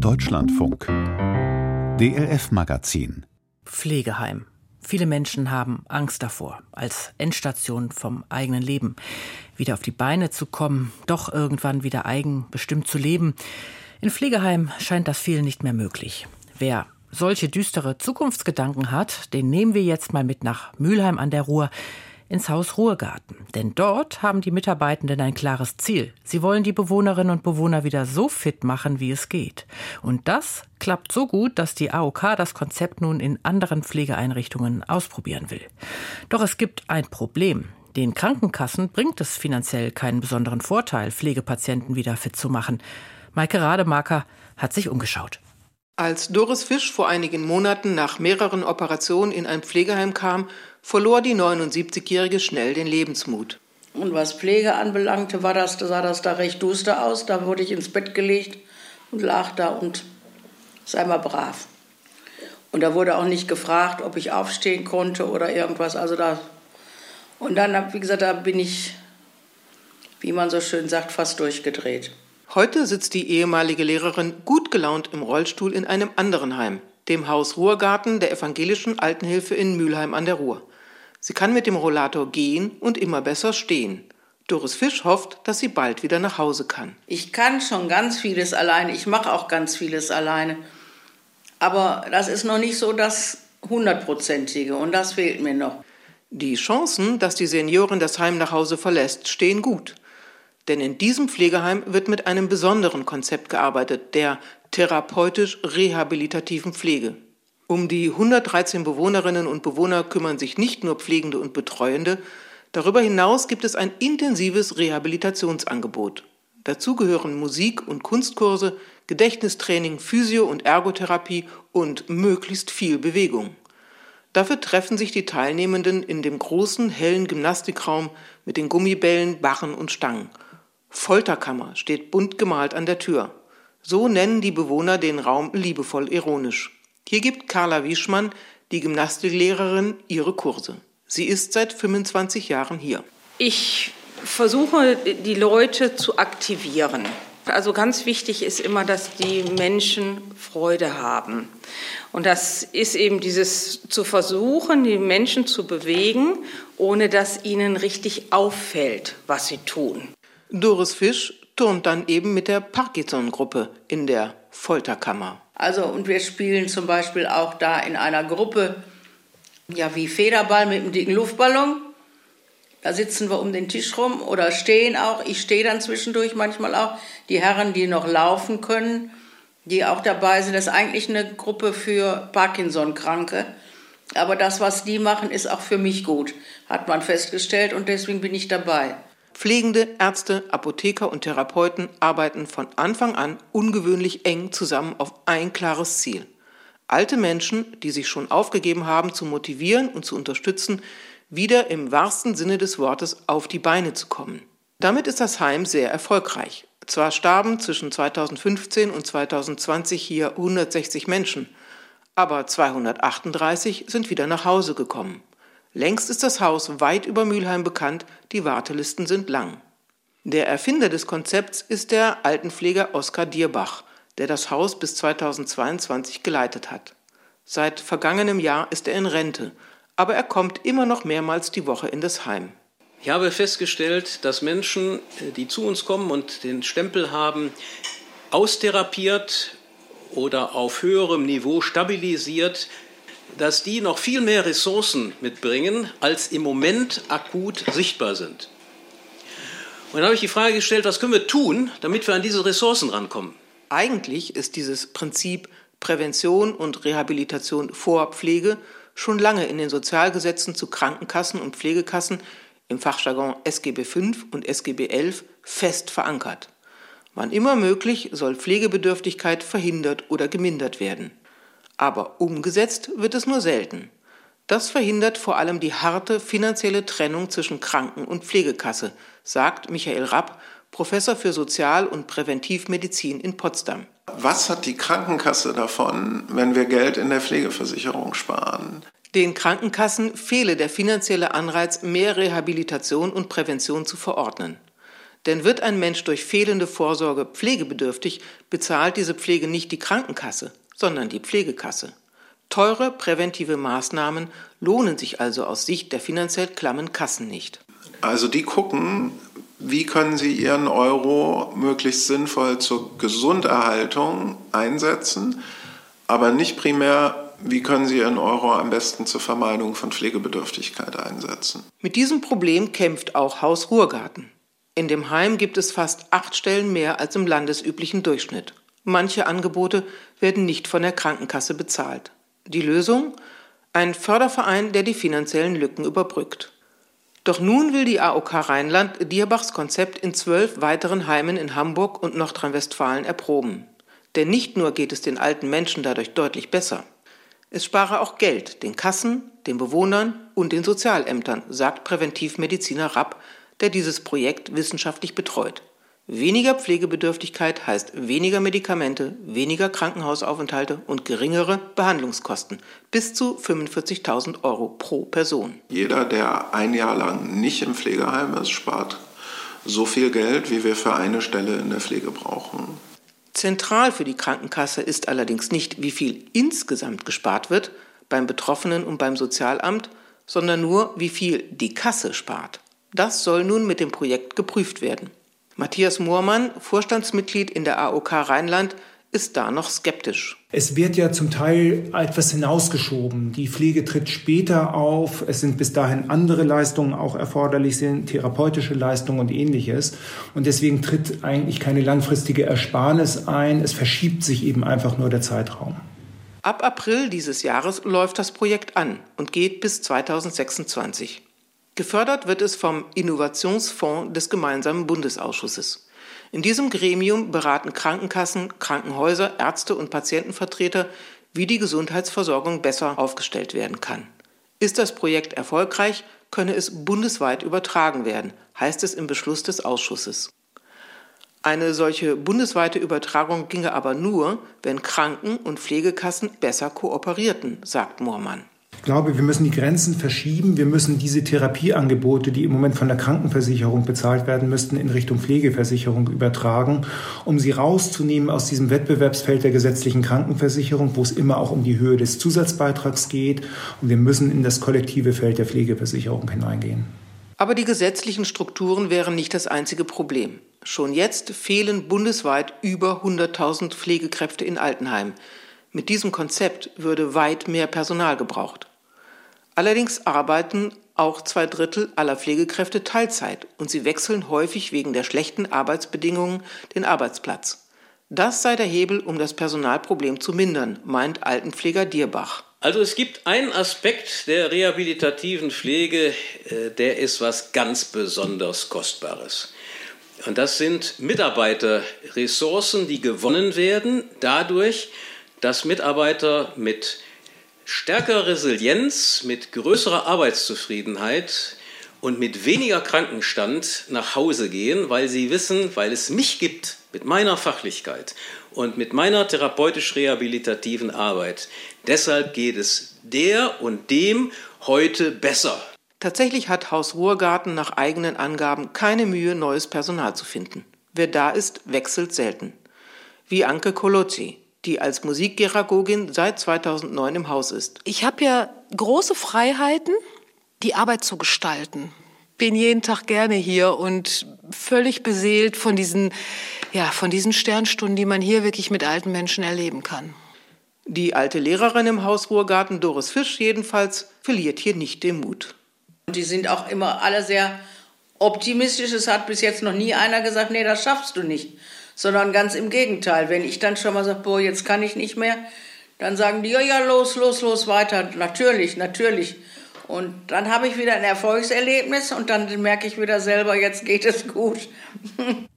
Deutschlandfunk DLF Magazin Pflegeheim. Viele Menschen haben Angst davor, als Endstation vom eigenen Leben wieder auf die Beine zu kommen, doch irgendwann wieder eigenbestimmt zu leben. In Pflegeheim scheint das vielen nicht mehr möglich. Wer solche düstere Zukunftsgedanken hat, den nehmen wir jetzt mal mit nach Mülheim an der Ruhr ins Haus Ruhrgarten. Denn dort haben die Mitarbeitenden ein klares Ziel. Sie wollen die Bewohnerinnen und Bewohner wieder so fit machen, wie es geht. Und das klappt so gut, dass die AOK das Konzept nun in anderen Pflegeeinrichtungen ausprobieren will. Doch es gibt ein Problem. Den Krankenkassen bringt es finanziell keinen besonderen Vorteil, Pflegepatienten wieder fit zu machen. Maike Rademacher hat sich umgeschaut. Als Doris Fisch vor einigen Monaten nach mehreren Operationen in ein Pflegeheim kam, verlor die 79-Jährige schnell den Lebensmut. Und was Pflege anbelangte, war das, sah das da recht duster aus. Da wurde ich ins Bett gelegt und lag da und sei mal brav. Und da wurde auch nicht gefragt, ob ich aufstehen konnte oder irgendwas. Also da und dann, wie gesagt, da bin ich, wie man so schön sagt, fast durchgedreht. Heute sitzt die ehemalige Lehrerin gut gelaunt im Rollstuhl in einem anderen Heim, dem Haus Ruhrgarten der evangelischen Altenhilfe in Mülheim an der Ruhr. Sie kann mit dem Rollator gehen und immer besser stehen. Doris Fisch hofft, dass sie bald wieder nach Hause kann. Ich kann schon ganz vieles alleine, ich mache auch ganz vieles alleine. Aber das ist noch nicht so das hundertprozentige und das fehlt mir noch. Die Chancen, dass die Seniorin das Heim nach Hause verlässt, stehen gut. Denn in diesem Pflegeheim wird mit einem besonderen Konzept gearbeitet, der therapeutisch-rehabilitativen Pflege. Um die 113 Bewohnerinnen und Bewohner kümmern sich nicht nur Pflegende und Betreuende, darüber hinaus gibt es ein intensives Rehabilitationsangebot. Dazu gehören Musik- und Kunstkurse, Gedächtnistraining, Physio- und Ergotherapie und möglichst viel Bewegung. Dafür treffen sich die Teilnehmenden in dem großen, hellen Gymnastikraum mit den Gummibällen, Barren und Stangen – Folterkammer steht bunt gemalt an der Tür. So nennen die Bewohner den Raum liebevoll ironisch. Hier gibt Carla Wieschmann, die Gymnastiklehrerin, ihre Kurse. Sie ist seit 25 Jahren hier. Ich versuche, die Leute zu aktivieren. Also ganz wichtig ist immer, dass die Menschen Freude haben. Und das ist eben dieses zu versuchen, die Menschen zu bewegen, ohne dass ihnen richtig auffällt, was sie tun. Doris Fisch turnt dann eben mit der Parkinson-Gruppe in der Folterkammer. Also, und wir spielen zum Beispiel auch da in einer Gruppe, ja, wie Federball mit einem dicken Luftballon. Da sitzen wir um den Tisch rum oder stehen auch. Ich stehe dann zwischendurch manchmal auch. Die Herren, die noch laufen können, die auch dabei sind, das ist eigentlich eine Gruppe für Parkinson-Kranke. Aber das, was die machen, ist auch für mich gut, hat man festgestellt und deswegen bin ich dabei. Pflegende, Ärzte, Apotheker und Therapeuten arbeiten von Anfang an ungewöhnlich eng zusammen auf ein klares Ziel. Alte Menschen, die sich schon aufgegeben haben, zu motivieren und zu unterstützen, wieder im wahrsten Sinne des Wortes auf die Beine zu kommen. Damit ist das Heim sehr erfolgreich. Zwar starben zwischen 2015 und 2020 hier 160 Menschen, aber 238 sind wieder nach Hause gekommen. Längst ist das Haus weit über Mülheim bekannt, die Wartelisten sind lang. Der Erfinder des Konzepts ist der Altenpfleger Oskar Dierbach, der das Haus bis 2022 geleitet hat. Seit vergangenem Jahr ist er in Rente, aber er kommt immer noch mehrmals die Woche in das Heim. Ich habe festgestellt, dass Menschen, die zu uns kommen und den Stempel haben, austherapiert oder auf höherem Niveau stabilisiert, dass die noch viel mehr Ressourcen mitbringen, als im Moment akut sichtbar sind. Und dann habe ich die Frage gestellt, was können wir tun, damit wir an diese Ressourcen rankommen? Eigentlich ist dieses Prinzip Prävention und Rehabilitation vor Pflege schon lange in den Sozialgesetzen zu Krankenkassen und Pflegekassen im Fachjargon SGB V und SGB XI fest verankert. Wann immer möglich soll Pflegebedürftigkeit verhindert oder gemindert werden. Aber umgesetzt wird es nur selten. Das verhindert vor allem die harte finanzielle Trennung zwischen Kranken- und Pflegekasse, sagt Michael Rapp, Professor für Sozial- und Präventivmedizin in Potsdam. Was hat die Krankenkasse davon, wenn wir Geld in der Pflegeversicherung sparen? Den Krankenkassen fehle der finanzielle Anreiz, mehr Rehabilitation und Prävention zu verordnen. Denn wird ein Mensch durch fehlende Vorsorge pflegebedürftig, bezahlt diese Pflege nicht die Krankenkasse, sondern die Pflegekasse. Teure präventive Maßnahmen lohnen sich also aus Sicht der finanziell klammen Kassen nicht. Also die gucken, wie können sie ihren Euro möglichst sinnvoll zur Gesunderhaltung einsetzen, aber nicht primär, wie können sie ihren Euro am besten zur Vermeidung von Pflegebedürftigkeit einsetzen. Mit diesem Problem kämpft auch Haus Ruhrgarten. In dem Heim gibt es fast acht Stellen mehr als im landesüblichen Durchschnitt. Manche Angebote werden nicht von der Krankenkasse bezahlt. Die Lösung? Ein Förderverein, der die finanziellen Lücken überbrückt. Doch nun will die AOK Rheinland Dierbachs Konzept in zwölf weiteren Heimen in Hamburg und Nordrhein-Westfalen erproben. Denn nicht nur geht es den alten Menschen dadurch deutlich besser. Es spare auch Geld den Kassen, den Bewohnern und den Sozialämtern, sagt Präventivmediziner Rapp, der dieses Projekt wissenschaftlich betreut. Weniger Pflegebedürftigkeit heißt weniger Medikamente, weniger Krankenhausaufenthalte und geringere Behandlungskosten. Bis zu 45.000 Euro pro Person. Jeder, der ein Jahr lang nicht im Pflegeheim ist, spart so viel Geld, wie wir für eine Stelle in der Pflege brauchen. Zentral für die Krankenkasse ist allerdings nicht, wie viel insgesamt gespart wird beim Betroffenen und beim Sozialamt, sondern nur, wie viel die Kasse spart. Das soll nun mit dem Projekt geprüft werden. Matthias Moormann, Vorstandsmitglied in der AOK Rheinland, ist da noch skeptisch. Es wird ja zum Teil etwas hinausgeschoben. Die Pflege tritt später auf. Es sind bis dahin andere Leistungen auch erforderlich, sind therapeutische Leistungen und ähnliches. Und deswegen tritt eigentlich keine langfristige Ersparnis ein. Es verschiebt sich eben einfach nur der Zeitraum. Ab April dieses Jahres läuft das Projekt an und geht bis 2026. Gefördert wird es vom Innovationsfonds des gemeinsamen Bundesausschusses. In diesem Gremium beraten Krankenkassen, Krankenhäuser, Ärzte und Patientenvertreter, wie die Gesundheitsversorgung besser aufgestellt werden kann. Ist das Projekt erfolgreich, könne es bundesweit übertragen werden, heißt es im Beschluss des Ausschusses. Eine solche bundesweite Übertragung ginge aber nur, wenn Kranken- und Pflegekassen besser kooperierten, sagt Moormann. Ich glaube, wir müssen die Grenzen verschieben. Wir müssen diese Therapieangebote, die im Moment von der Krankenversicherung bezahlt werden müssten, in Richtung Pflegeversicherung übertragen, um sie rauszunehmen aus diesem Wettbewerbsfeld der gesetzlichen Krankenversicherung, wo es immer auch um die Höhe des Zusatzbeitrags geht. Und wir müssen in das kollektive Feld der Pflegeversicherung hineingehen. Aber die gesetzlichen Strukturen wären nicht das einzige Problem. Schon jetzt fehlen bundesweit über 100.000 Pflegekräfte in Altenheimen. Mit diesem Konzept würde weit mehr Personal gebraucht. Allerdings arbeiten auch zwei Drittel aller Pflegekräfte Teilzeit und sie wechseln häufig wegen der schlechten Arbeitsbedingungen den Arbeitsplatz. Das sei der Hebel, um das Personalproblem zu mindern, meint Altenpfleger Dierbach. Also es gibt einen Aspekt der rehabilitativen Pflege, äh, der ist was ganz besonders Kostbares. Und das sind Mitarbeiterressourcen, die gewonnen werden dadurch, dass Mitarbeiter mit stärkerer Resilienz, mit größerer Arbeitszufriedenheit und mit weniger Krankenstand nach Hause gehen, weil sie wissen, weil es mich gibt mit meiner Fachlichkeit und mit meiner therapeutisch-rehabilitativen Arbeit. Deshalb geht es der und dem heute besser. Tatsächlich hat Haus Ruhrgarten nach eigenen Angaben keine Mühe, neues Personal zu finden. Wer da ist, wechselt selten. Wie Anke Kolozzi, die als Musikgeragogin seit 2009 im Haus ist. Ich habe ja große Freiheiten, die Arbeit zu gestalten. Bin jeden Tag gerne hier und völlig beseelt von diesen, ja, von diesen Sternstunden, die man hier wirklich mit alten Menschen erleben kann. Die alte Lehrerin im Haus Ruhrgarten, Doris Fisch jedenfalls, verliert hier nicht den Mut. Die sind auch immer alle sehr optimistisch. Es hat bis jetzt noch nie einer gesagt, nee, das schaffst du nicht sondern ganz im Gegenteil. Wenn ich dann schon mal sage, boah, jetzt kann ich nicht mehr, dann sagen die, ja, ja, los, los, los, weiter. Natürlich, natürlich. Und dann habe ich wieder ein Erfolgserlebnis und dann merke ich wieder selber, jetzt geht es gut.